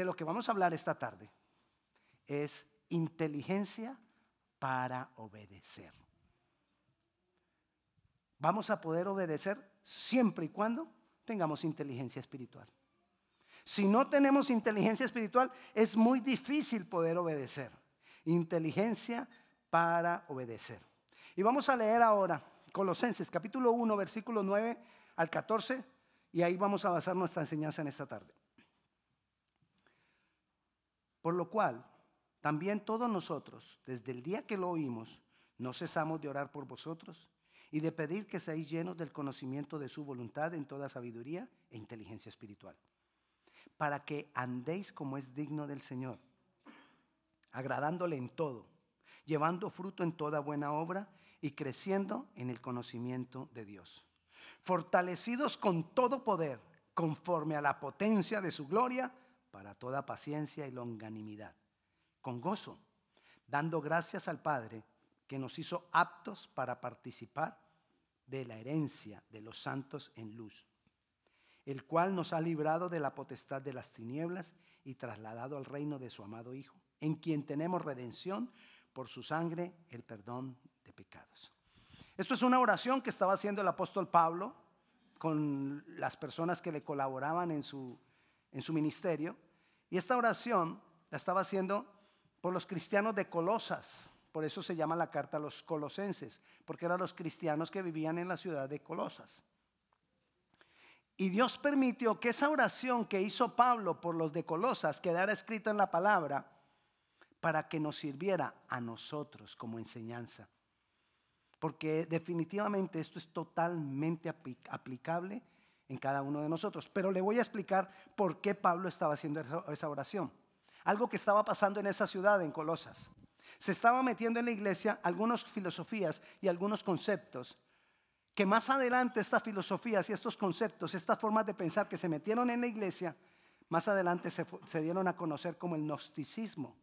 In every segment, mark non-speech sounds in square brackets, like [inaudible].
de lo que vamos a hablar esta tarde es inteligencia para obedecer. Vamos a poder obedecer siempre y cuando tengamos inteligencia espiritual. Si no tenemos inteligencia espiritual, es muy difícil poder obedecer. Inteligencia para obedecer. Y vamos a leer ahora Colosenses capítulo 1, versículo 9 al 14, y ahí vamos a basar nuestra enseñanza en esta tarde. Por lo cual, también todos nosotros, desde el día que lo oímos, no cesamos de orar por vosotros y de pedir que seáis llenos del conocimiento de su voluntad en toda sabiduría e inteligencia espiritual, para que andéis como es digno del Señor, agradándole en todo, llevando fruto en toda buena obra y creciendo en el conocimiento de Dios, fortalecidos con todo poder, conforme a la potencia de su gloria, para toda paciencia y longanimidad, con gozo, dando gracias al Padre que nos hizo aptos para participar de la herencia de los santos en luz, el cual nos ha librado de la potestad de las tinieblas y trasladado al reino de su amado Hijo, en quien tenemos redención por su sangre, el perdón de pecados. Esto es una oración que estaba haciendo el apóstol Pablo con las personas que le colaboraban en su en su ministerio. Y esta oración la estaba haciendo por los cristianos de Colosas. Por eso se llama la carta a los colosenses, porque eran los cristianos que vivían en la ciudad de Colosas. Y Dios permitió que esa oración que hizo Pablo por los de Colosas quedara escrita en la palabra para que nos sirviera a nosotros como enseñanza. Porque definitivamente esto es totalmente aplicable en cada uno de nosotros. Pero le voy a explicar por qué Pablo estaba haciendo esa oración. Algo que estaba pasando en esa ciudad, en Colosas. Se estaba metiendo en la iglesia algunas filosofías y algunos conceptos que más adelante estas filosofías y estos conceptos, estas formas de pensar que se metieron en la iglesia, más adelante se, dieron a conocer como el gnosticismo.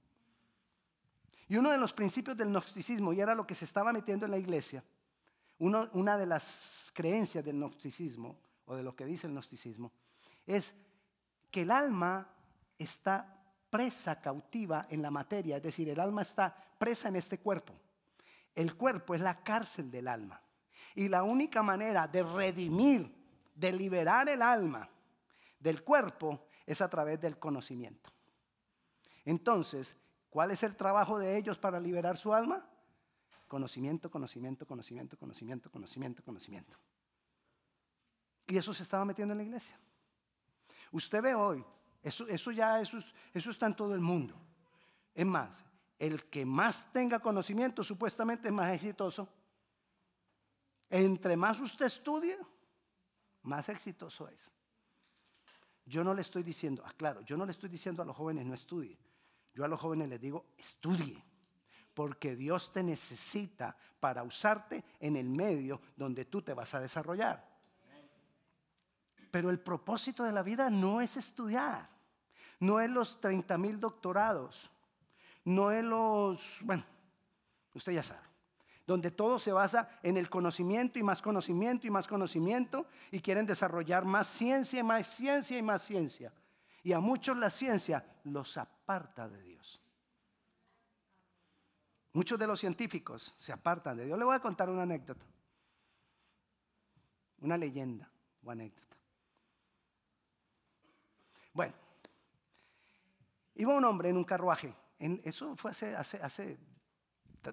Y uno de los principios del gnosticismo, y era lo que se estaba metiendo en la iglesia, una de las creencias del gnosticismo, o de lo que dice el gnosticismo, es que el alma está presa, cautiva en la materia, es decir, el alma está presa en este cuerpo. El cuerpo es la cárcel del alma. Y la única manera de redimir, de liberar el alma del cuerpo, es a través del conocimiento. Entonces, ¿cuál es el trabajo de ellos para liberar su alma? Conocimiento, conocimiento, conocimiento, conocimiento, conocimiento, conocimiento. Y eso se estaba metiendo en la iglesia. Usted ve hoy, eso, eso ya eso, eso está en todo el mundo. Es más, el que más tenga conocimiento supuestamente es más exitoso. Entre más usted estudie, más exitoso es. Yo no le estoy diciendo, ah, claro, yo no le estoy diciendo a los jóvenes no estudie. Yo a los jóvenes les digo, estudie, porque Dios te necesita para usarte en el medio donde tú te vas a desarrollar. Pero el propósito de la vida no es estudiar, no es los 30 mil doctorados, no es los, bueno, usted ya sabe, donde todo se basa en el conocimiento y más conocimiento y más conocimiento y quieren desarrollar más ciencia y más ciencia y más ciencia. Y a muchos la ciencia los aparta de Dios. Muchos de los científicos se apartan de Dios. Le voy a contar una anécdota, una leyenda o anécdota. Bueno, iba un hombre en un carruaje. eso fue hace, hace,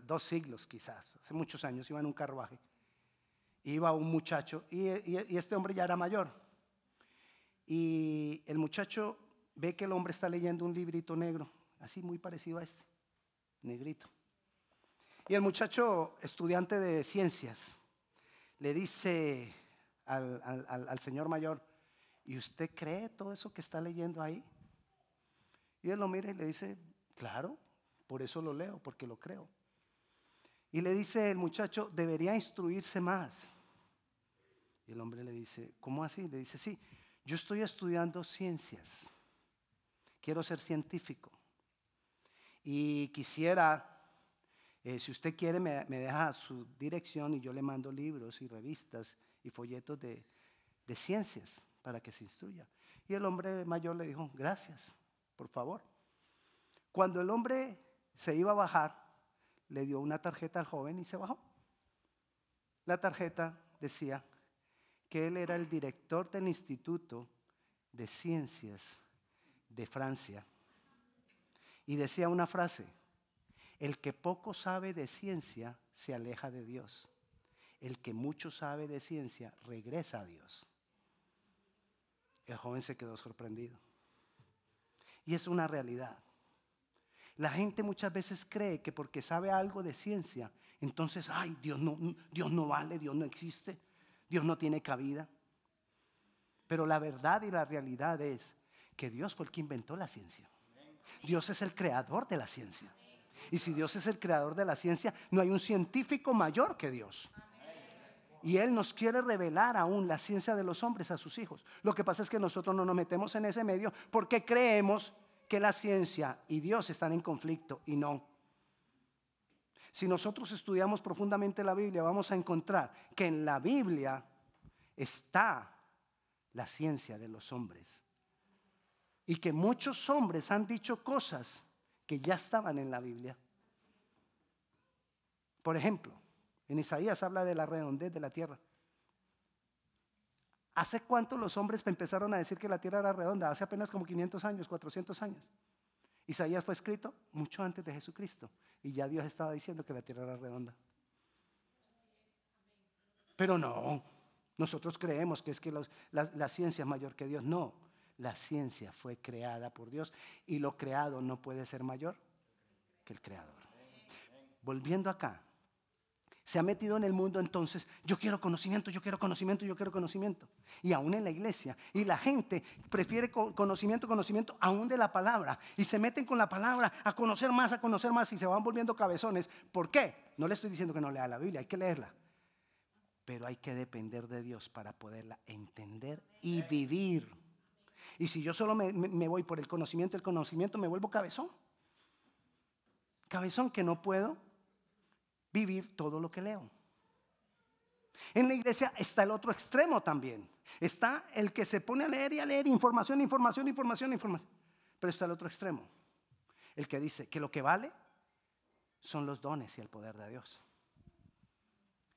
dos siglos quizás, hace muchos años, iba en un carruaje. Iba un muchacho y, este hombre ya era mayor. Y el muchacho ve que el hombre está leyendo un librito negro, así muy parecido a este, negrito. Y el muchacho, estudiante de ciencias, le dice al señor mayor, ¿Y usted cree todo eso que está leyendo ahí? Y él lo mira y le dice, claro, por eso lo leo, porque lo creo. Y le dice el muchacho, debería instruirse más. Y el hombre le dice, ¿cómo así? Le dice, sí, yo estoy estudiando ciencias, quiero ser científico. Y quisiera, eh, si usted quiere, me, deja su dirección y yo le mando libros y revistas y folletos de, de ciencias para que se instruya. Y el hombre mayor le dijo, gracias, por favor. Cuando el hombre se iba a bajar, le dio una tarjeta al joven y se bajó. La tarjeta decía que él era el director del Instituto de Ciencias de Francia. Y decía una frase, el que poco sabe de ciencia se aleja de Dios. El que mucho sabe de ciencia regresa a Dios. El joven se quedó sorprendido. Y es una realidad. La gente muchas veces cree que porque sabe algo de ciencia, entonces, ay, Dios no, Dios no vale, Dios no existe, Dios no tiene cabida. Pero la verdad y la realidad es que Dios fue el que inventó la ciencia. Dios es el creador de la ciencia. Y si Dios es el creador de la ciencia, no hay un científico mayor que Dios. Y Él nos quiere revelar aún la ciencia de los hombres a sus hijos. Lo que pasa es que nosotros no nos metemos en ese medio porque creemos que la ciencia y Dios están en conflicto y no. Si nosotros estudiamos profundamente la Biblia, vamos a encontrar que en la Biblia está la ciencia de los hombres. Y que muchos hombres han dicho cosas que ya estaban en la Biblia. Por ejemplo, en Isaías habla de la redondez de la tierra. ¿Hace cuánto los hombres empezaron a decir que la tierra era redonda? Hace apenas como 500 años, 400 años. Isaías fue escrito mucho antes de Jesucristo y ya Dios estaba diciendo que la tierra era redonda. Pero no, nosotros creemos que es que la, la ciencia es mayor que Dios. No, la ciencia fue creada por Dios y lo creado no puede ser mayor que el creador. Volviendo acá, se ha metido en el mundo entonces, yo quiero conocimiento, yo quiero conocimiento, yo quiero conocimiento. Y aún en la iglesia. Y la gente prefiere conocimiento, conocimiento, aún de la palabra. Y se meten con la palabra a conocer más, a conocer más y se van volviendo cabezones. ¿Por qué? No le estoy diciendo que no lea la Biblia, hay que leerla. Pero hay que depender de Dios para poderla entender y vivir. Y si yo solo me, me voy por el conocimiento, el conocimiento, me vuelvo cabezón. Cabezón que no puedo vivir todo lo que leo. En la iglesia está el otro extremo también. Está el que se pone a leer y a leer información, información, información, información. Pero está el otro extremo. El que dice que lo que vale son los dones y el poder de Dios.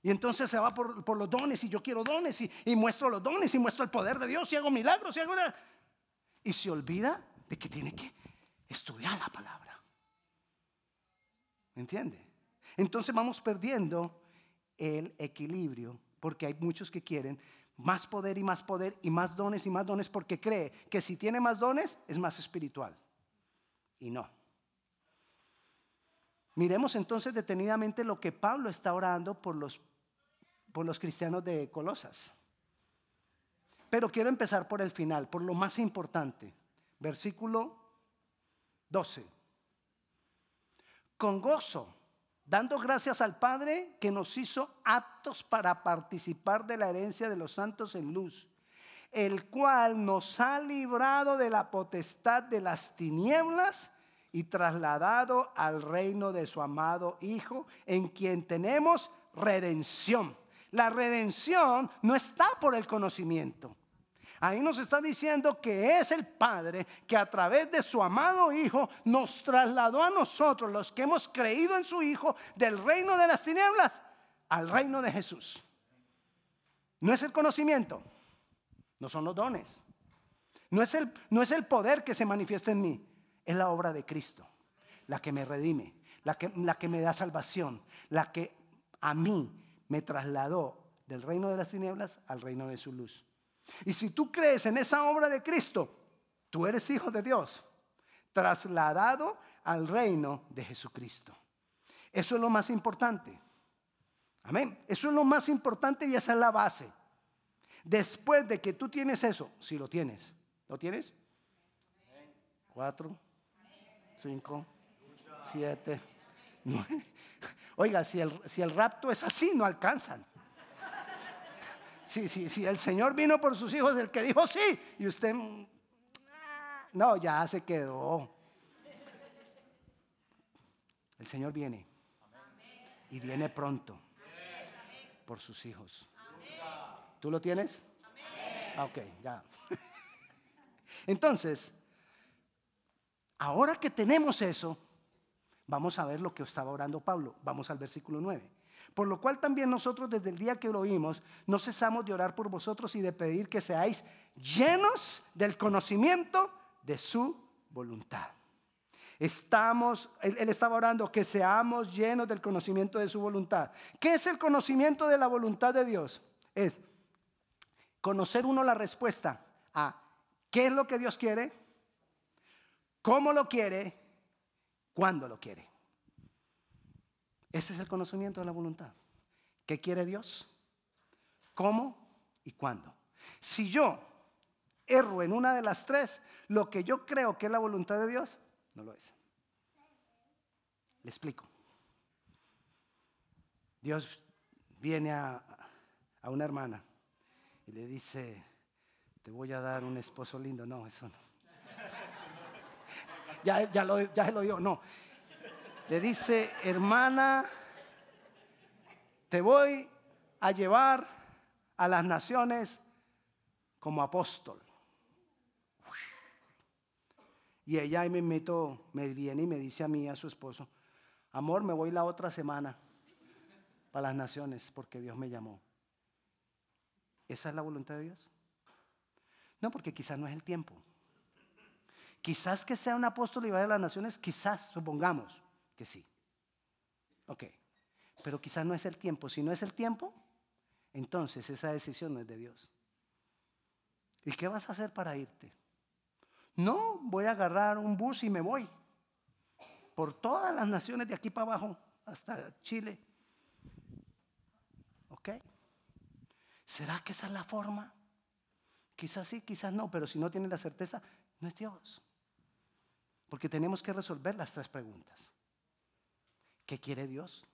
Y entonces se va por, los dones y yo quiero dones y, y, muestro los dones y muestro el poder de Dios y hago milagros y hago... Y se olvida de que tiene que estudiar la palabra. ¿Me entiende? Entonces vamos perdiendo el equilibrio porque hay muchos que quieren más poder y más poder y más dones y más dones porque cree que si tiene más dones es más espiritual. Y no. Miremos entonces detenidamente lo que Pablo está orando por los, por los cristianos de Colosas. Pero quiero empezar por el final, por lo más importante. Versículo 12. Con gozo dando gracias al Padre que nos hizo aptos para participar de la herencia de los santos en luz, el cual nos ha librado de la potestad de las tinieblas y trasladado al reino de su amado Hijo, en quien tenemos redención. La redención no está por el conocimiento. Ahí nos está diciendo que es el Padre que a través de su amado Hijo nos trasladó a nosotros, los que hemos creído en su Hijo, del reino de las tinieblas al reino de Jesús. No es el conocimiento, no son los dones, no es el, no es el poder que se manifiesta en mí, es la obra de Cristo, la que me redime, la que, la que me da salvación, la que a mí me trasladó del reino de las tinieblas al reino de su luz. Y si tú crees en esa obra de Cristo, tú eres hijo de Dios, trasladado al reino de Jesucristo. Eso es lo más importante. Amén. Eso es lo más importante y esa es la base. Después de que tú tienes eso, si lo tienes, ¿lo tienes? Cuatro, cinco, siete. Oiga, si el, si el rapto es así, no alcanzan si, si, si el Señor vino por sus hijos, el que dijo sí, y usted, mm, no, ya se quedó. El Señor viene. Y viene pronto por sus hijos. ¿Tú lo tienes? Ah, ok, ya. [laughs] Entonces, Ahora que tenemos eso, vamos a ver lo que estaba orando Pablo. Vamos al versículo 9. Por lo cual también nosotros desde el día que lo oímos, no cesamos de orar por vosotros y de pedir que seáis llenos del conocimiento de su voluntad. Estamos, él, él, estaba orando que seamos llenos del conocimiento de su voluntad. ¿Qué es el conocimiento de la voluntad de Dios? Es conocer uno la respuesta a qué es lo que Dios quiere, cómo lo quiere, cuándo lo quiere. Ese es el conocimiento de la voluntad. ¿Qué quiere Dios? ¿Cómo y cuándo? Si yo erro en una de las tres, lo que yo creo que es la voluntad de Dios, no lo es. Le explico. Dios viene a, una hermana y le dice, te voy a dar un esposo lindo. No, eso no. [laughs] Ya, ya, lo, ya lo dio, no. Le dice, hermana, te voy a llevar a las naciones como apóstol. Y ella me meto, me viene y me dice a mí, a su esposo, amor, me voy la otra semana para las naciones porque Dios me llamó. ¿Esa es la voluntad de Dios? No, porque quizás no es el tiempo. Quizás que sea un apóstol y vaya a las naciones, quizás, supongamos que sí. Ok, pero quizás no es el tiempo. Si no es el tiempo, entonces esa decisión no es de Dios. ¿Y qué vas a hacer para irte? No, voy a agarrar un bus y me voy. Por todas las naciones de aquí para abajo, hasta Chile. ¿Ok? ¿Será que esa es la forma? Quizás sí, quizás no, pero si no tiene la certeza, no es Dios. Porque tenemos que resolver las tres preguntas. ¿Qué quiere Dios?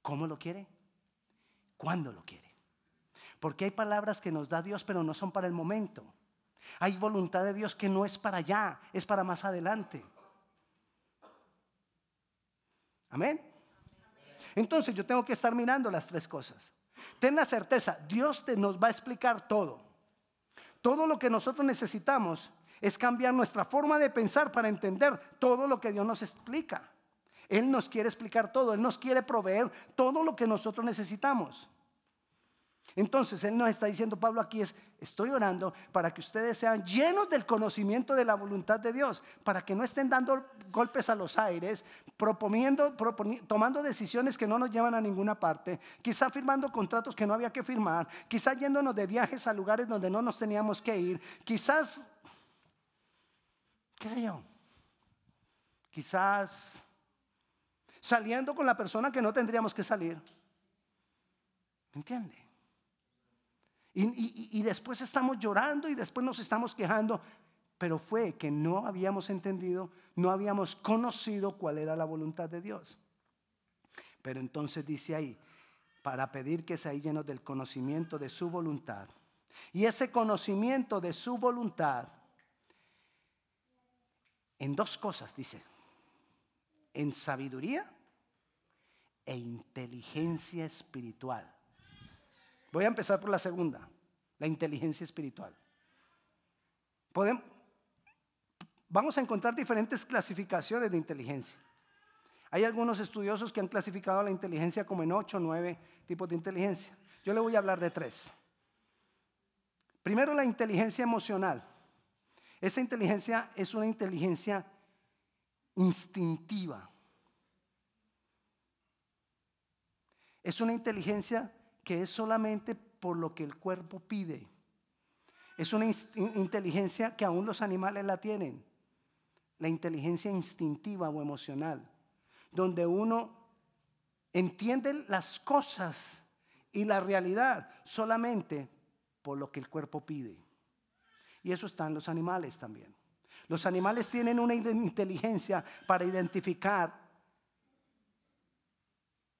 ¿Cómo lo quiere? ¿Cuándo lo quiere? Porque hay palabras que nos da Dios, pero no son para el momento. Hay voluntad de Dios que no es para allá, es para más adelante. Amén. Entonces yo tengo que estar mirando las tres cosas. Ten la certeza, Dios te nos va a explicar todo. Todo lo que nosotros necesitamos es cambiar nuestra forma de pensar para entender todo lo que Dios nos explica. Él nos quiere explicar todo, Él nos quiere proveer todo lo que nosotros necesitamos. Entonces Él nos está diciendo, Pablo aquí es, estoy orando para que ustedes sean llenos del conocimiento de la voluntad de Dios, para que no estén dando golpes a los aires, proponiendo, tomando decisiones que no nos llevan a ninguna parte, quizá firmando contratos que no había que firmar, quizá yéndonos de viajes a lugares donde no nos teníamos que ir, quizás, qué sé yo, quizás saliendo con la persona que no tendríamos que salir. ¿Me entiende? Y, después estamos llorando y después nos estamos quejando, pero fue que no habíamos entendido, no habíamos conocido cuál era la voluntad de Dios. Pero entonces dice ahí, para pedir que seáis llenos del conocimiento de su voluntad. Y ese conocimiento de su voluntad, en dos cosas, dice, en sabiduría e inteligencia espiritual. Voy a empezar por la segunda, la inteligencia espiritual. Podemos, vamos a encontrar diferentes clasificaciones de inteligencia. Hay algunos estudiosos que han clasificado la inteligencia como en ocho o nueve tipos de inteligencia. Yo le voy a hablar de tres. Primero, la inteligencia emocional. Esa inteligencia es una inteligencia instintiva. Es una inteligencia que es solamente por lo que el cuerpo pide. Es una inteligencia que aún los animales la tienen. La inteligencia instintiva o emocional, donde uno entiende las cosas y la realidad solamente por lo que el cuerpo pide. Y eso está en los animales también. Los animales tienen una inteligencia para identificar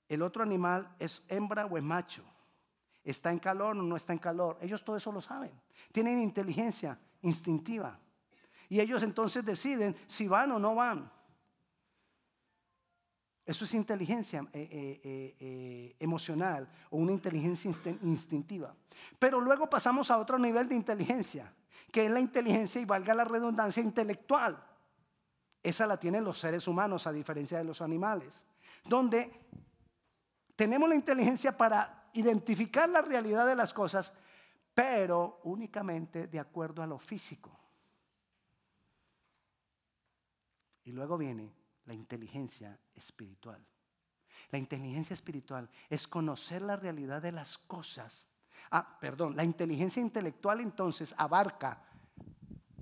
el otro animal es hembra o es macho. Está en calor o no está en calor. Ellos todo eso lo saben. Tienen inteligencia instintiva. Y ellos entonces deciden si van o no van. Eso es inteligencia eh, eh, eh, emocional o una inteligencia instintiva. Pero luego pasamos a otro nivel de inteligencia, que es la inteligencia, y valga la redundancia, intelectual. Esa la tienen los seres humanos a diferencia de los animales, donde tenemos la inteligencia para identificar la realidad de las cosas, pero únicamente de acuerdo a lo físico. Y luego viene la inteligencia espiritual. La inteligencia espiritual es conocer la realidad de las cosas. Ah, perdón, la inteligencia intelectual entonces abarca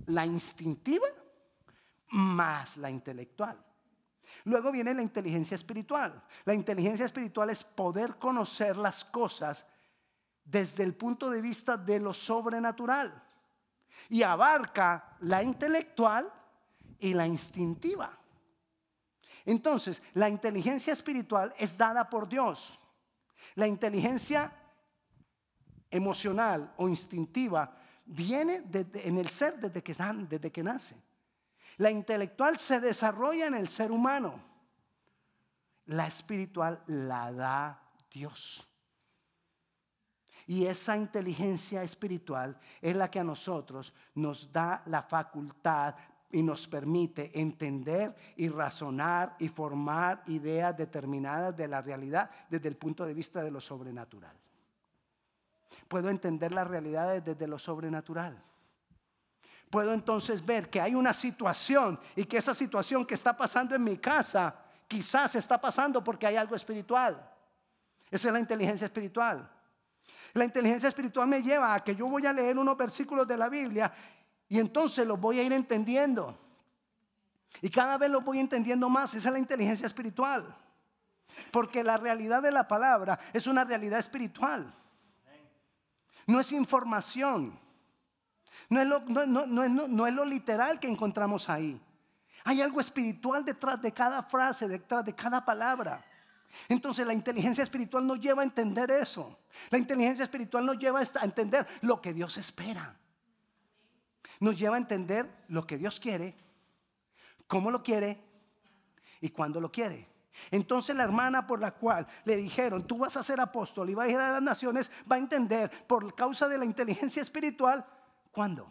la instintiva más la intelectual. Luego viene la inteligencia espiritual. La inteligencia espiritual es poder conocer las cosas desde el punto de vista de lo sobrenatural. Y abarca la intelectual y la instintiva. Entonces, la inteligencia espiritual es dada por Dios. La inteligencia emocional o instintiva viene en el ser desde que, desde que nace. La intelectual se desarrolla en el ser humano. La espiritual la da Dios. Y esa inteligencia espiritual es la que a nosotros nos da la facultad y nos permite entender y razonar y formar ideas determinadas de la realidad desde el punto de vista de lo sobrenatural. Puedo entender las realidades desde lo sobrenatural. Puedo entonces ver que hay una situación y que esa situación que está pasando en mi casa quizás está pasando porque hay algo espiritual. Esa es la inteligencia espiritual. La inteligencia espiritual me lleva a que yo voy a leer unos versículos de la Biblia y entonces los voy a ir entendiendo. Y cada vez los voy entendiendo más. Esa es la inteligencia espiritual. Porque la realidad de la palabra es una realidad espiritual. No es información. No es, lo, no, es lo literal que encontramos ahí. Hay algo espiritual detrás de cada frase, detrás de cada palabra. Entonces la inteligencia espiritual nos lleva a entender eso. La inteligencia espiritual nos lleva a entender lo que Dios espera. Nos lleva a entender lo que Dios quiere, cómo lo quiere y cuándo lo quiere. Entonces la hermana por la cual le dijeron, tú vas a ser apóstol y vas a ir a las naciones, va a entender por causa de la inteligencia espiritual ¿Cuándo?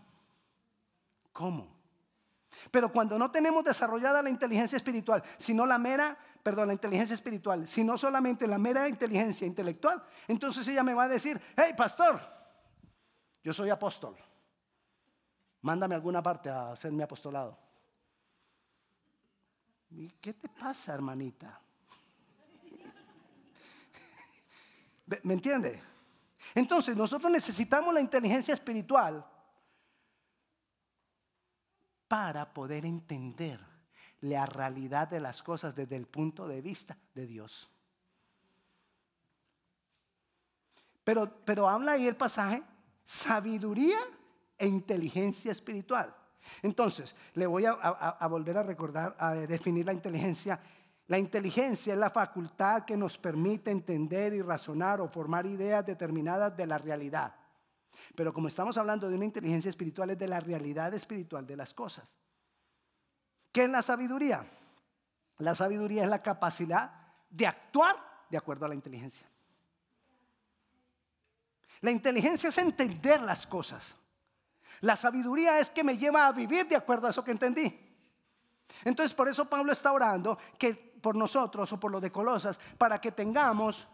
¿Cómo? Pero cuando no tenemos desarrollada la inteligencia espiritual, sino la mera, perdón, la inteligencia espiritual, sino solamente la mera inteligencia intelectual, entonces ella me va a decir, hey, pastor, yo soy apóstol. Mándame alguna parte a hacer mi apostolado. ¿Y qué te pasa, hermanita? [laughs] ¿Me entiende? Entonces, nosotros necesitamos la inteligencia espiritual para poder entender la realidad de las cosas desde el punto de vista de Dios. Pero, pero habla ahí el pasaje, sabiduría e inteligencia espiritual. Entonces, le voy a, volver a recordar, a definir la inteligencia. La inteligencia es la facultad que nos permite entender y razonar o formar ideas determinadas de la realidad. Pero como estamos hablando de una inteligencia espiritual, es de la realidad espiritual de las cosas. ¿Qué es la sabiduría? La sabiduría es la capacidad de actuar de acuerdo a la inteligencia. La inteligencia es entender las cosas. La sabiduría es que me lleva a vivir de acuerdo a eso que entendí. Entonces por eso Pablo está orando que por nosotros o por los de Colosas, para que tengamos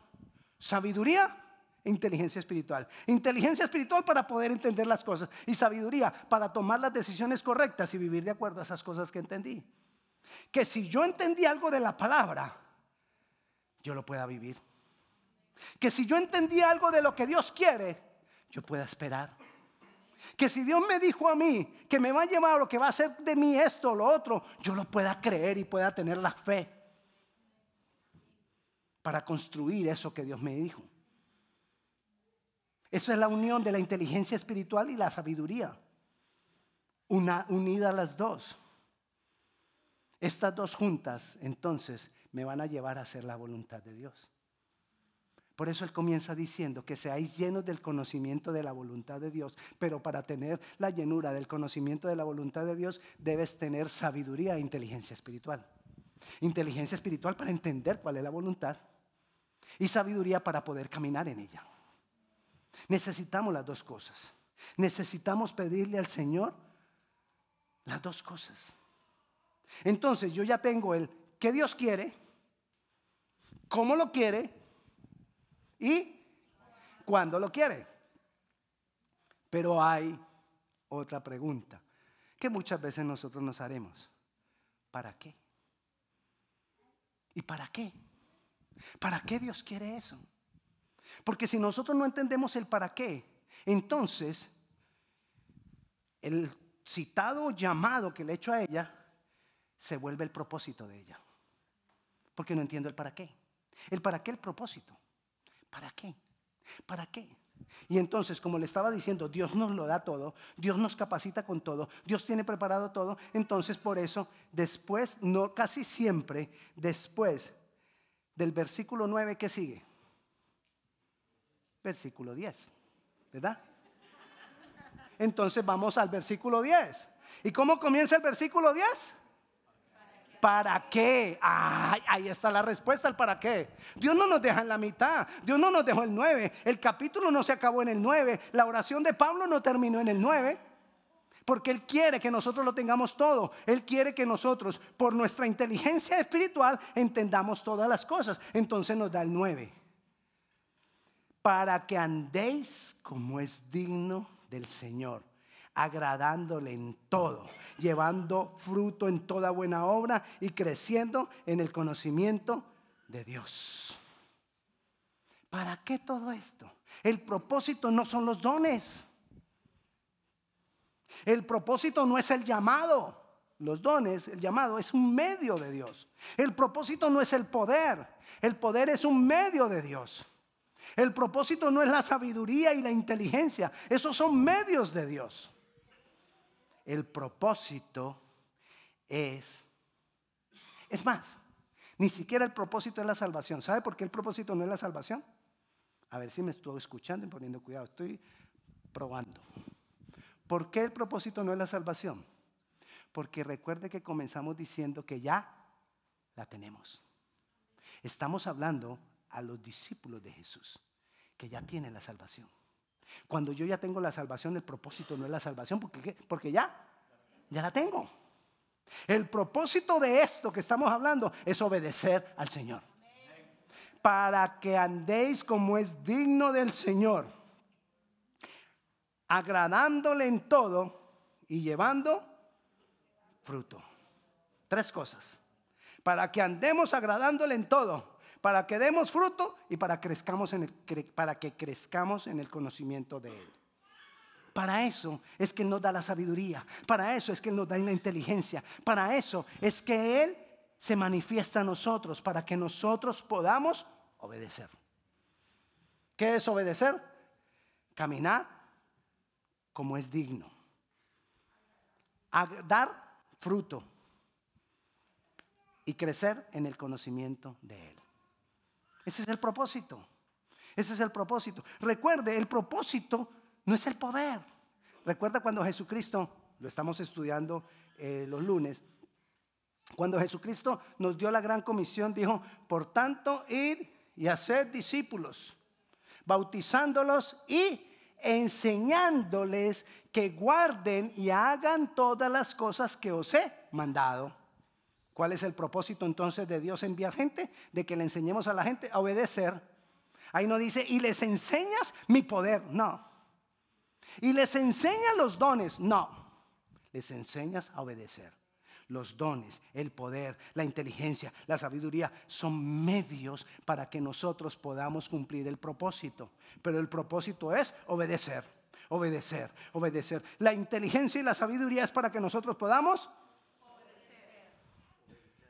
sabiduría inteligencia espiritual. Inteligencia espiritual para poder entender las cosas y sabiduría para tomar las decisiones correctas y vivir de acuerdo a esas cosas que entendí. Que si yo entendí algo de la palabra, yo lo pueda vivir. Que si yo entendí algo de lo que Dios quiere, yo pueda esperar. Que si Dios me dijo a mí que me va a llevar lo que va a hacer de mí esto o lo otro, yo lo pueda creer y pueda tener la fe para construir eso que Dios me dijo. Eso es la unión de la inteligencia espiritual y la sabiduría. Una, unida las dos. Estas dos juntas, entonces, me van a llevar a hacer la voluntad de Dios. Por eso Él comienza diciendo que seáis llenos del conocimiento de la voluntad de Dios. Pero para tener la llenura del conocimiento de la voluntad de Dios, debes tener sabiduría e inteligencia espiritual. Inteligencia espiritual para entender cuál es la voluntad y sabiduría para poder caminar en ella. Necesitamos las dos cosas. Necesitamos pedirle al Señor las dos cosas. Entonces yo ya tengo el que Dios quiere, cómo lo quiere y cuándo lo quiere. Pero hay otra pregunta que muchas veces nosotros nos haremos. ¿Para qué? ¿Y para qué? ¿Para qué Dios quiere eso? Porque si nosotros no entendemos el para qué, entonces el citado llamado que le he hecho a ella se vuelve el propósito de ella. Porque no entiendo el para qué. El para qué, el propósito. ¿Para qué? ¿Para qué? Y entonces, como le estaba diciendo, Dios nos lo da todo, Dios nos capacita con todo, Dios tiene preparado todo. Entonces, por eso, después, no casi siempre, después del versículo 9 que sigue, versículo 10, ¿verdad? Entonces vamos al versículo 10. ¿Y cómo comienza el versículo 10? ¿Para qué? ahí está la respuesta al para qué. Dios no nos deja en la mitad. Dios no nos dejó el 9. El capítulo no se acabó en el 9. La oración de Pablo no terminó en el 9. Porque Él quiere que nosotros lo tengamos todo. Él quiere que nosotros, por nuestra inteligencia espiritual, entendamos todas las cosas. Entonces nos da el 9. Para que andéis como es digno del Señor agradándole en todo, llevando fruto en toda buena obra y creciendo en el conocimiento de Dios. ¿Para qué todo esto? El propósito no son los dones. El propósito no es el llamado. Los dones, el llamado es un medio de Dios. El propósito no es el poder. El poder es un medio de Dios. El propósito no es la sabiduría y la inteligencia. Esos son medios de Dios. El propósito es... Es más, ni siquiera el propósito es la salvación. ¿Sabe por qué el propósito no es la salvación? A ver si me estoy escuchando y poniendo cuidado. Estoy probando. ¿Por qué el propósito no es la salvación? Porque recuerde que comenzamos diciendo que ya la tenemos. Estamos hablando a los discípulos de Jesús, que ya tienen la salvación. Cuando yo ya tengo la salvación, el propósito no es la salvación, porque, porque ya, ya la tengo. El propósito de esto que estamos hablando es obedecer al Señor. Para que andéis como es digno del Señor, agradándole en todo y llevando fruto. Tres cosas. Para que andemos agradándole en todo para que demos fruto y para, crezcamos en el, para que crezcamos en el conocimiento de Él. Para eso es que Él nos da la sabiduría, para eso es que Él nos da la inteligencia, para eso es que Él se manifiesta a nosotros, para que nosotros podamos obedecer. ¿Qué es obedecer? Caminar como es digno. dar fruto y crecer en el conocimiento de Él. Ese es el propósito. Ese es el propósito. Recuerde, el propósito no es el poder. Recuerda cuando Jesucristo, lo estamos estudiando eh, los lunes, cuando Jesucristo nos dio la gran comisión, dijo, por tanto, id y hacer discípulos, bautizándolos y enseñándoles que guarden y hagan todas las cosas que os he mandado. ¿Cuál es el propósito entonces de Dios enviar gente? De que le enseñemos a la gente a obedecer. Ahí no dice, y les enseñas mi poder. No. Y les enseñas los dones. No. Les enseñas a obedecer. Los dones, el poder, la inteligencia, la sabiduría son medios para que nosotros podamos cumplir el propósito. Pero el propósito es obedecer, obedecer, obedecer. La inteligencia y la sabiduría es para que nosotros podamos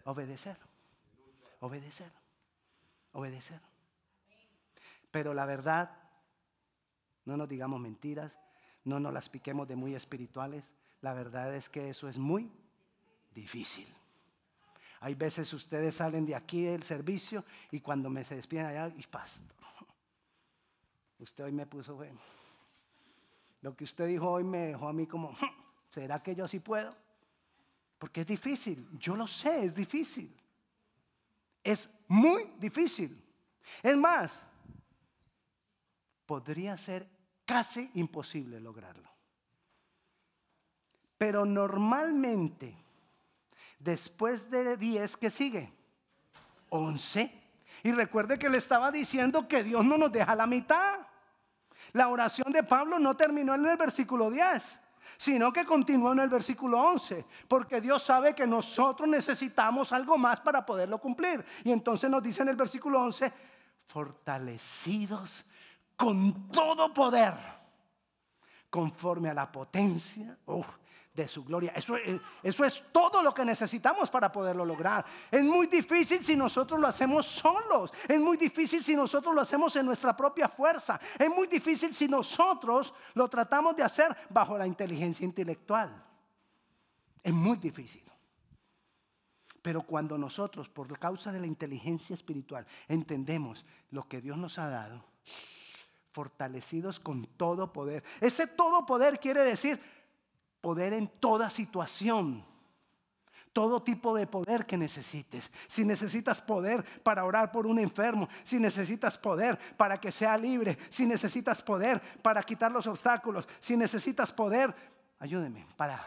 Obedecer. Obedecer. Obedecer. Pero la verdad, no nos digamos mentiras, no nos las piquemos de muy espirituales. La verdad es que eso es muy difícil. Hay veces ustedes salen de aquí del servicio y cuando me se despiden allá, y pastor, usted hoy me puso, lo que usted dijo hoy me dejó a mí como, ¿será que yo sí puedo? Porque es difícil, yo lo sé, es difícil. Es muy difícil. Es más, podría ser casi imposible lograrlo. Pero normalmente, Después de 10, ¿qué sigue? 11. Y recuerde que le estaba diciendo que Dios no nos deja la mitad. La oración de Pablo no terminó en el versículo 10, sino que continuó en el versículo 11, porque Dios sabe que nosotros necesitamos algo más para poderlo cumplir. Y entonces nos dice en el versículo 11, fortalecidos con todo poder, conforme a la potencia de su gloria. Eso, eso es todo lo que necesitamos para poderlo lograr. Es muy difícil si nosotros lo hacemos solos. Es muy difícil si nosotros lo hacemos en nuestra propia fuerza. Es muy difícil si nosotros lo tratamos de hacer bajo la inteligencia intelectual. Es muy difícil. Pero cuando nosotros, por causa de la inteligencia espiritual, entendemos lo que Dios nos ha dado, fortalecidos con todo poder. Ese todo poder quiere decir poder en toda situación. Todo tipo de poder que necesites. Si necesitas poder para orar por un enfermo, si necesitas poder para que sea libre, si necesitas poder para quitar los obstáculos, si necesitas poder, ayúdeme, para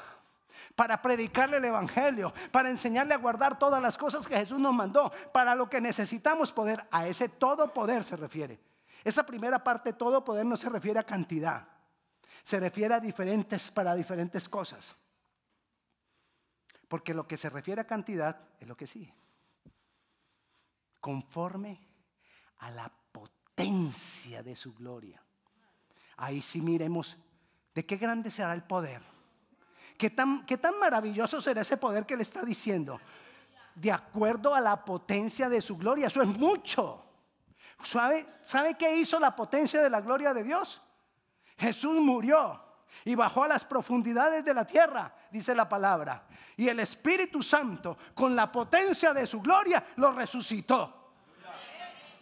para predicarle el Evangelio, para enseñarle a guardar todas las cosas que Jesús nos mandó, para lo que necesitamos poder, a ese todo poder se refiere. Esa primera parte, todo poder, no se refiere a cantidad se refiere a diferentes para diferentes cosas. Porque lo que se refiere a cantidad es lo que sigue. Conforme a la potencia de su gloria. Ahí sí miremos de qué grande será el poder. ¿Qué tan, qué tan maravilloso será ese poder que le está diciendo? De acuerdo a la potencia de su gloria. Eso es mucho. ¿Sabe, ¿Sabe qué hizo la potencia de la gloria de Dios? Jesús murió y bajó a las profundidades de la tierra, dice la palabra. Y el Espíritu Santo, con la potencia de su gloria, lo resucitó.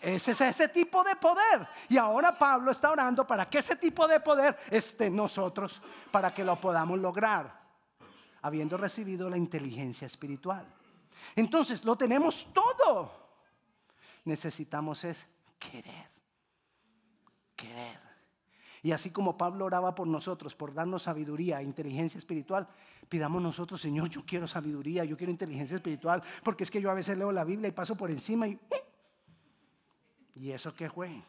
Ese es ese tipo de poder. Y ahora Pablo está orando para que ese tipo de poder esté en nosotros, para que lo podamos lograr, habiendo recibido la inteligencia espiritual. Entonces, lo tenemos todo. Necesitamos es querer. Querer. Y así como Pablo oraba por nosotros, por darnos sabiduría, inteligencia espiritual, pidamos nosotros, Señor, yo quiero sabiduría, yo quiero inteligencia espiritual, porque es que yo a veces leo la Biblia y paso por encima y... ¡eh! ¿Y eso qué fue?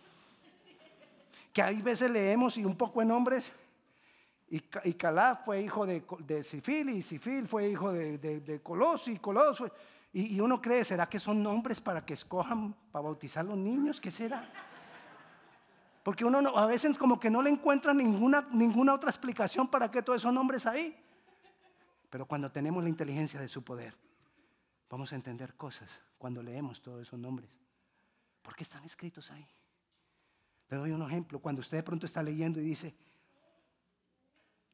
Que hay veces leemos y un poco en nombres, y, Calá fue hijo de, de Sifil, y Sifil fue hijo de, de, Coloso, y Coloso. Y, y uno cree, ¿será que son nombres para que escojan, para bautizar los niños? ¿Qué será? Porque uno a veces como que no le encuentra ninguna, ninguna otra explicación para que todos esos nombres ahí. Pero cuando tenemos la inteligencia de su poder, vamos a entender cosas cuando leemos todos esos nombres. ¿Por qué están escritos ahí? Le doy un ejemplo. Cuando usted de pronto está leyendo y dice,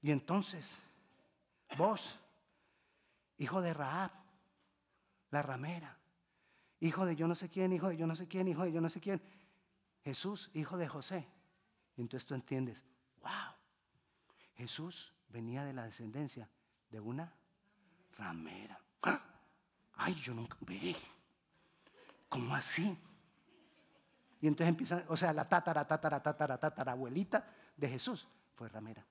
y entonces, vos, hijo de Raab, la ramera, hijo de yo no sé quién, hijo de yo no sé quién, hijo de yo no sé quién, Jesús, hijo de José. Entonces tú entiendes, wow, Jesús venía de la descendencia de una ramera. ¡Ah! Ay, yo nunca vi. ¿Cómo así? Y entonces empieza, o sea, la tatara, tatara, tatara, tatara, abuelita de Jesús fue ramera.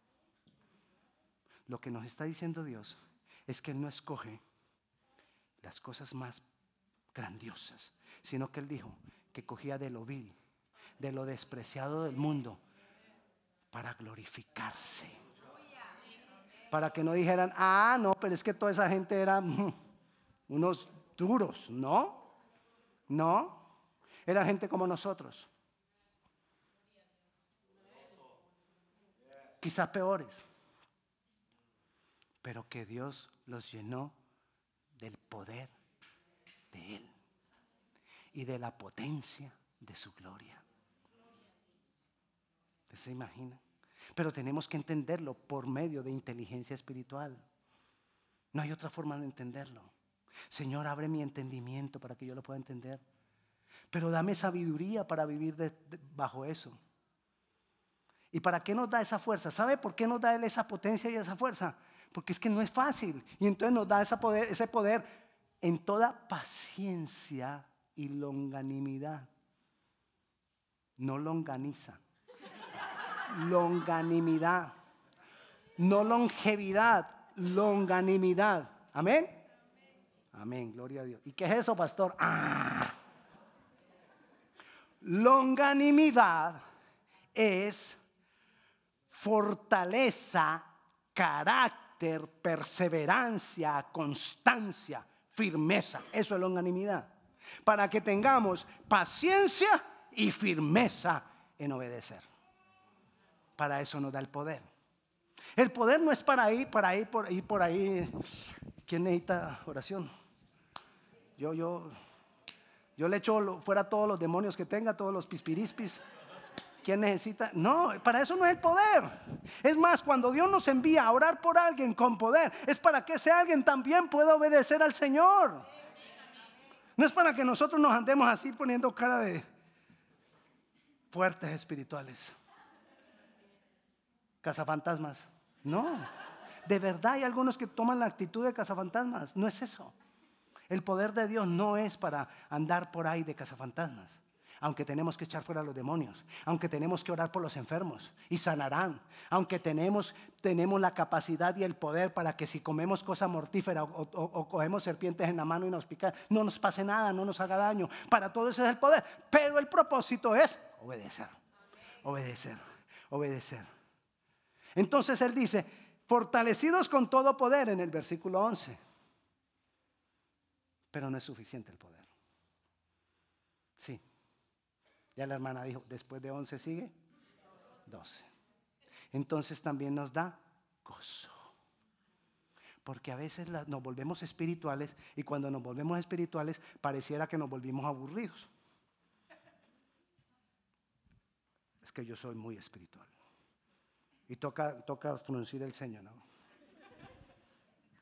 Lo que nos está diciendo Dios es que Él no escoge las cosas más grandiosas, sino que Él dijo que cogía de lo vil de lo despreciado del mundo para glorificarse. Para que no dijeran, ah, no, pero es que toda esa gente era mm, unos duros. No, no, era gente como nosotros. Quizás peores. Pero que Dios los llenó del poder de Él y de la potencia de su gloria se imagina? Pero tenemos que entenderlo por medio de inteligencia espiritual. No hay otra forma de entenderlo. Señor, abre mi entendimiento para que yo lo pueda entender. Pero dame sabiduría para vivir bajo eso. ¿Y para qué nos da esa fuerza? ¿Sabe por qué nos da Él esa potencia y esa fuerza? Porque es que no es fácil. Y entonces nos da ese poder en toda paciencia y longanimidad. No longaniza longanimidad. No longevidad, longanimidad. Amén. Amén, gloria a Dios. ¿Y qué es eso, pastor? Ah. Longanimidad es fortaleza, carácter, perseverancia, constancia, firmeza. Eso es longanimidad. Para que tengamos paciencia y firmeza en obedecer. Para eso nos da el poder. El poder no es para ir, para ir por ahí, por ahí. ¿Quién necesita oración? Yo, yo, yo le echo fuera todos los demonios que tenga, todos los pispirispis. ¿Quién necesita? No, para eso no es el poder. Es más, cuando Dios nos envía a orar por alguien con poder, es para que ese alguien también pueda obedecer al Señor. No es para que nosotros nos andemos así poniendo cara de fuertes espirituales. Cazafantasmas. No. De verdad hay algunos que toman la actitud de cazafantasmas. No es eso. El poder de Dios no es para andar por ahí de cazafantasmas. Aunque tenemos que echar fuera a los demonios, aunque tenemos que orar por los enfermos y sanarán, aunque tenemos, tenemos la capacidad y el poder para que si comemos cosa mortífera o, cogemos serpientes en la mano y nos pican, no nos pase nada, no nos haga daño. Para todo eso es el poder. Pero el propósito es obedecer, obedecer, obedecer. Entonces él dice, fortalecidos con todo poder en el versículo 11. Pero no es suficiente el poder. Sí. Ya la hermana dijo, después de 11 sigue 12. Entonces también nos da gozo. Porque a veces nos volvemos espirituales y cuando nos volvemos espirituales pareciera que nos volvimos aburridos. Es que yo soy muy espiritual. Y toca, toca fruncir el ceño, ¿no?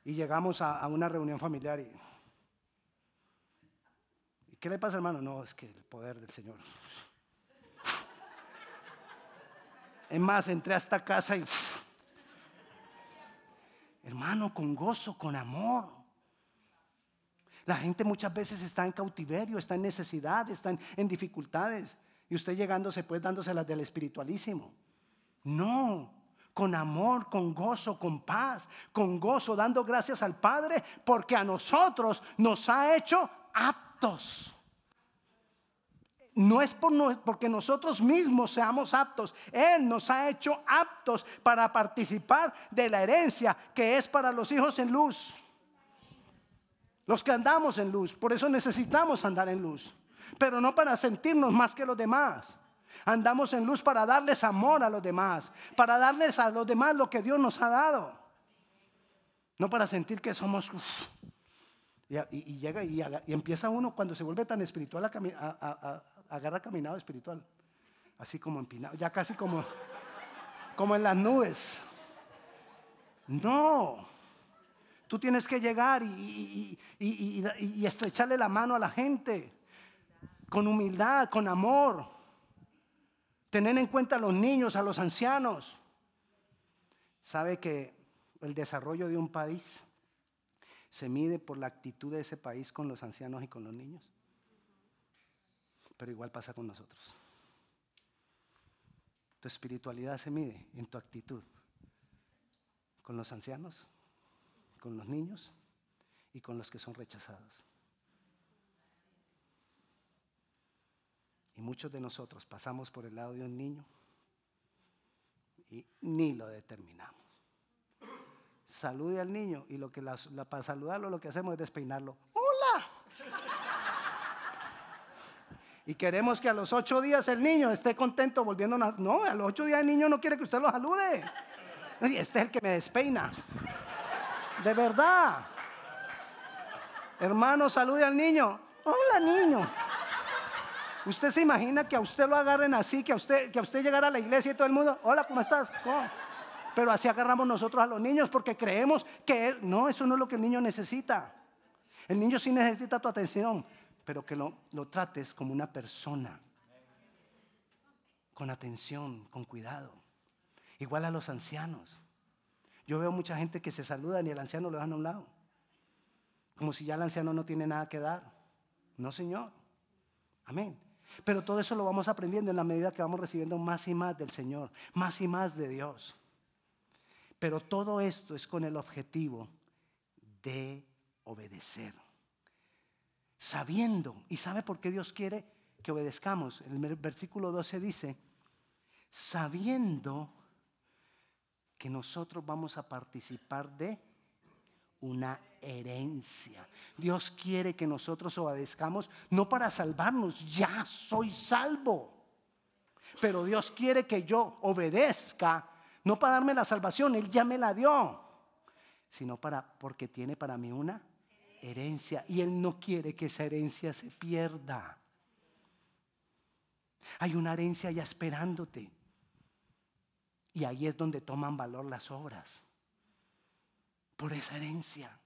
Y llegamos a, una reunión familiar y ¿Qué le pasa, hermano? No, es que el poder del Señor. Es más, entré a esta casa y... Hermano, con gozo, con amor. La gente muchas veces está en cautiverio, está en necesidad, está en, dificultades. Y usted llegándose pues dándoselas del espiritualísimo. No, con amor, con gozo, con paz, con gozo, dando gracias al Padre porque a nosotros nos ha hecho aptos. No es por porque nosotros mismos seamos aptos. Él nos ha hecho aptos para participar de la herencia que es para los hijos en luz. Los que andamos en luz. Por eso necesitamos andar en luz. Pero no para sentirnos más que los demás. Andamos en luz para darles amor a los demás. Para darles a los demás lo que Dios nos ha dado. No para sentir que somos... Y, llega y, empieza uno cuando se vuelve tan espiritual a, a, agarra caminado espiritual. Así como empinado, ya casi como, como en las nubes. No. Tú tienes que llegar y, y, estrecharle la mano a la gente con humildad, con amor. Tener en cuenta a los niños, a los ancianos. ¿Sabe que el desarrollo de un país se mide por la actitud de ese país con los ancianos y con los niños? pero igual pasa con nosotros. Tu espiritualidad se mide en tu actitud con los ancianos, con los niños y con los que son rechazados. Y muchos de nosotros pasamos por el lado de un niño y ni lo determinamos. Salude al niño y lo que para saludarlo lo que hacemos es despeinarlo. Y queremos que a los ocho días el niño esté contento volviendo a... No, a los ocho días el niño no quiere que usted lo salude. Este es el que me despeina. De verdad. Hermano, salude al niño. Hola, niño. Usted se imagina que a usted lo agarren así, que a usted, que a usted llegara a la iglesia y todo el mundo, hola, ¿cómo estás? Pero así agarramos nosotros a los niños porque creemos que él, no, eso no es lo que el niño necesita. El niño sí necesita tu atención pero que lo, trates como una persona, con atención, con cuidado. Igual a los ancianos. Yo veo mucha gente que se saluda y el anciano lo dejan a un lado. Como si ya el anciano no tiene nada que dar. No, Señor. Amén. Pero todo eso lo vamos aprendiendo en la medida que vamos recibiendo más y más del Señor, más y más de Dios. Pero todo esto es con el objetivo de obedecer sabiendo. ¿Y sabe por qué Dios quiere que obedezcamos? El versículo 12 dice, sabiendo que nosotros vamos a participar de una herencia. Dios quiere que nosotros obedezcamos no para salvarnos, ya soy salvo. Pero Dios quiere que yo obedezca, no para darme la salvación, Él ya me la dio, sino para porque tiene para mí una herencia y Él no quiere que esa herencia se pierda. Hay una herencia ya esperándote. Y ahí es donde toman valor las obras. Por esa herencia.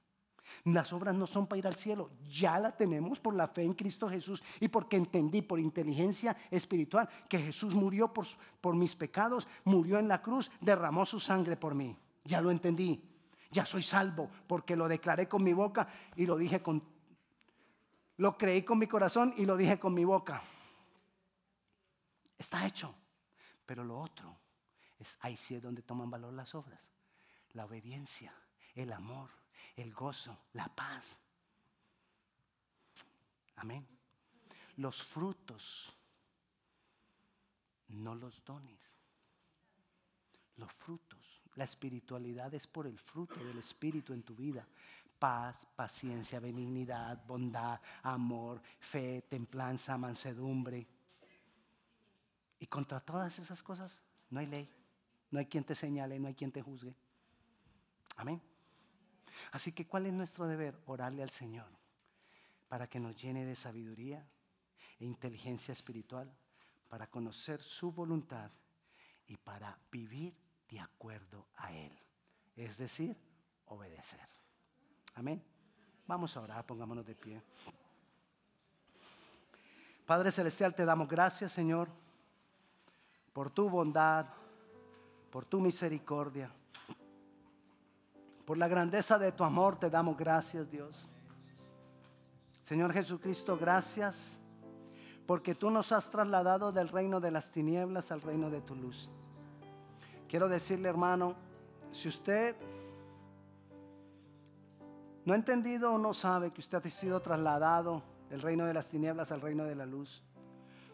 Las obras no son para ir al cielo, ya la tenemos por la fe en Cristo Jesús y porque entendí por inteligencia espiritual que Jesús murió por, por mis pecados, murió en la cruz, derramó su sangre por mí. Ya lo entendí, ya soy salvo porque lo declaré con mi boca y lo dije con... Lo creí con mi corazón y lo dije con mi boca. Está hecho. Pero lo otro es ahí sí es donde toman valor las obras. La obediencia, el amor, el gozo, la paz. Amén. Los frutos, no los dones. Los frutos. La espiritualidad es por el fruto del Espíritu en tu vida. Paz, paciencia, benignidad, bondad, amor, fe, templanza, mansedumbre. Y contra todas esas cosas no hay ley. No hay quien te señale, no hay quien te juzgue. Amén. Así que ¿cuál es nuestro deber? Orarle al Señor para que nos llene de sabiduría e inteligencia espiritual, para conocer su voluntad y para vivir de acuerdo a Él. Es decir, obedecer. Amén. Vamos a orar, pongámonos de pie. Padre Celestial, te damos gracias, Señor, por tu bondad, por tu misericordia. Por la grandeza de tu amor te damos gracias, Dios. Señor Jesucristo, gracias porque tú nos has trasladado del reino de las tinieblas al reino de tu luz. Quiero decirle, hermano, si usted no ha entendido o no sabe que usted ha sido trasladado del reino de las tinieblas al reino de la luz,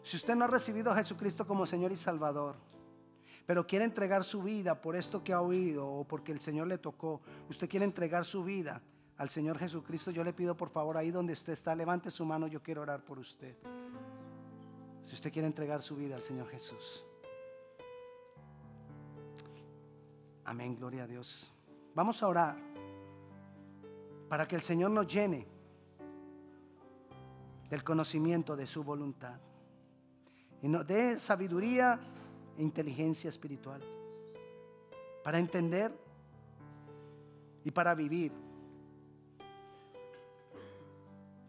si usted no ha recibido a Jesucristo como Señor y Salvador, pero quiere entregar su vida por esto que ha oído o porque el Señor le tocó, usted quiere entregar su vida al Señor Jesucristo, yo le pido por favor ahí donde usted está, levante su mano, yo quiero orar por usted. Si usted quiere entregar su vida al Señor Jesús. Amén, gloria a Dios. Vamos a orar para que el Señor nos llene del conocimiento de su voluntad y nos dé sabiduría inteligencia espiritual para entender y para vivir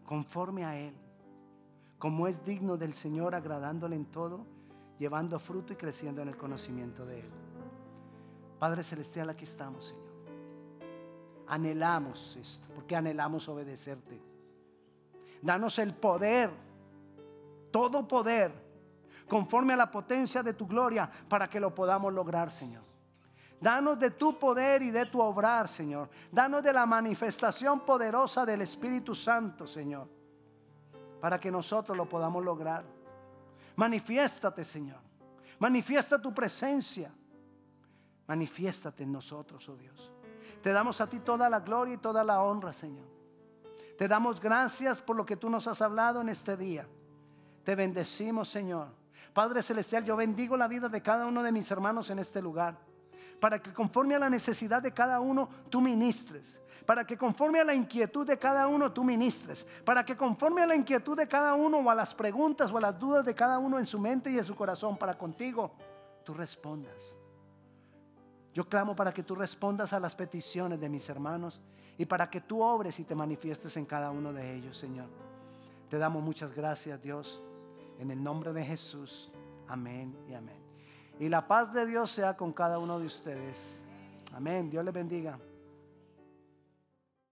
conforme a Él, como es digno del Señor, agradándole en todo, llevando fruto y creciendo en el conocimiento de Él. Padre Celestial, aquí estamos, Señor. Anhelamos esto, porque anhelamos obedecerte. Danos el poder, todo poder conforme a la potencia de tu gloria, para que lo podamos lograr, Señor. Danos de tu poder y de tu obrar, Señor. Danos de la manifestación poderosa del Espíritu Santo, Señor, para que nosotros lo podamos lograr. Manifiéstate, Señor. Manifiesta tu presencia. Manifiéstate en nosotros, oh Dios. Te damos a ti toda la gloria y toda la honra, Señor. Te damos gracias por lo que tú nos has hablado en este día. Te bendecimos, Señor. Padre Celestial, yo bendigo la vida de cada uno de mis hermanos en este lugar. Para que conforme a la necesidad de cada uno, tú ministres. Para que conforme a la inquietud de cada uno, tú ministres. Para que conforme a la inquietud de cada uno o a las preguntas o a las dudas de cada uno en su mente y en su corazón, para contigo, tú respondas. Yo clamo para que tú respondas a las peticiones de mis hermanos y para que tú obres y te manifiestes en cada uno de ellos, Señor. Te damos muchas gracias, Dios. En el nombre de Jesús. Amén y amén. Y la paz de Dios sea con cada uno de ustedes. Amén. Dios les bendiga.